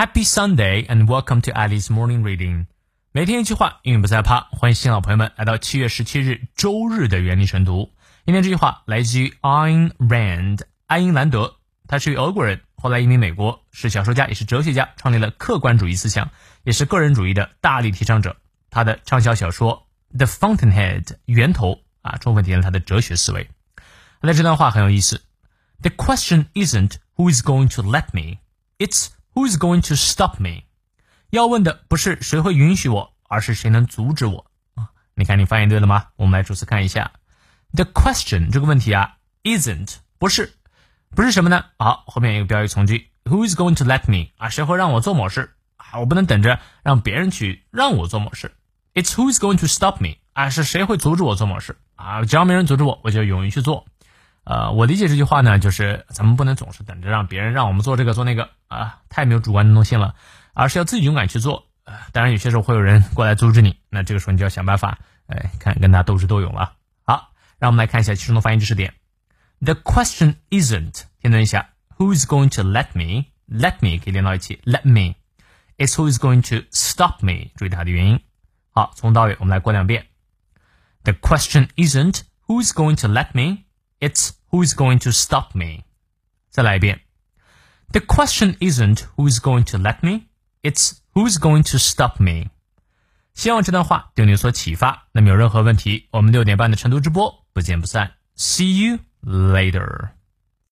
Happy Sunday and welcome to Alice Morning Reading。每天一句话，英语不再怕。欢迎新老朋友们来到七月十七日周日的原力晨读。今天这句话来自于 Ayn Rand，爱因兰德。他是俄国人，后来移民美国，是小说家，也是哲学家，创立了客观主义思想，也是个人主义的大力提倡者。他的畅销小说《The Fountainhead》源头啊，充分体现了他的哲学思维。那这段话很有意思。The question isn't who is going to let me, it's who is going to stop me。要问的不是谁会允许我，而是谁能阻止我啊？你看你翻译对了吗？我们来逐词看一下。The question 这个问题啊，isn't 不是，不是什么呢？好，后面一个标语从句，Who is going to let me 啊？谁会让我做某事啊？我不能等着让别人去让我做某事。It's who is going to stop me 啊？是谁会阻止我做某事啊？只要没人阻止我，我就勇于去做。呃，我理解这句话呢，就是咱们不能总是等着让别人让我们做这个做那个啊，太没有主观能动性了，而是要自己勇敢去做。呃，当然有些时候会有人过来阻止你，那这个时候你就要想办法，哎，看跟他斗智斗勇了。好，让我们来看一下其中的发音知识点。The question isn't，听等一下，Who is going to let me？Let me 可以连到一起，Let me。It's who is going to stop me？注意它的元音。好，从头到尾我们来过两遍。The question isn't who is going to let me。It's who is going to stop me. 再来一遍。The question isn't who is going to let me. It's who is going to stop me. 希望这段话对你有所启发。那么有任何问题，我们六点半的晨读直播不见不散。See you later.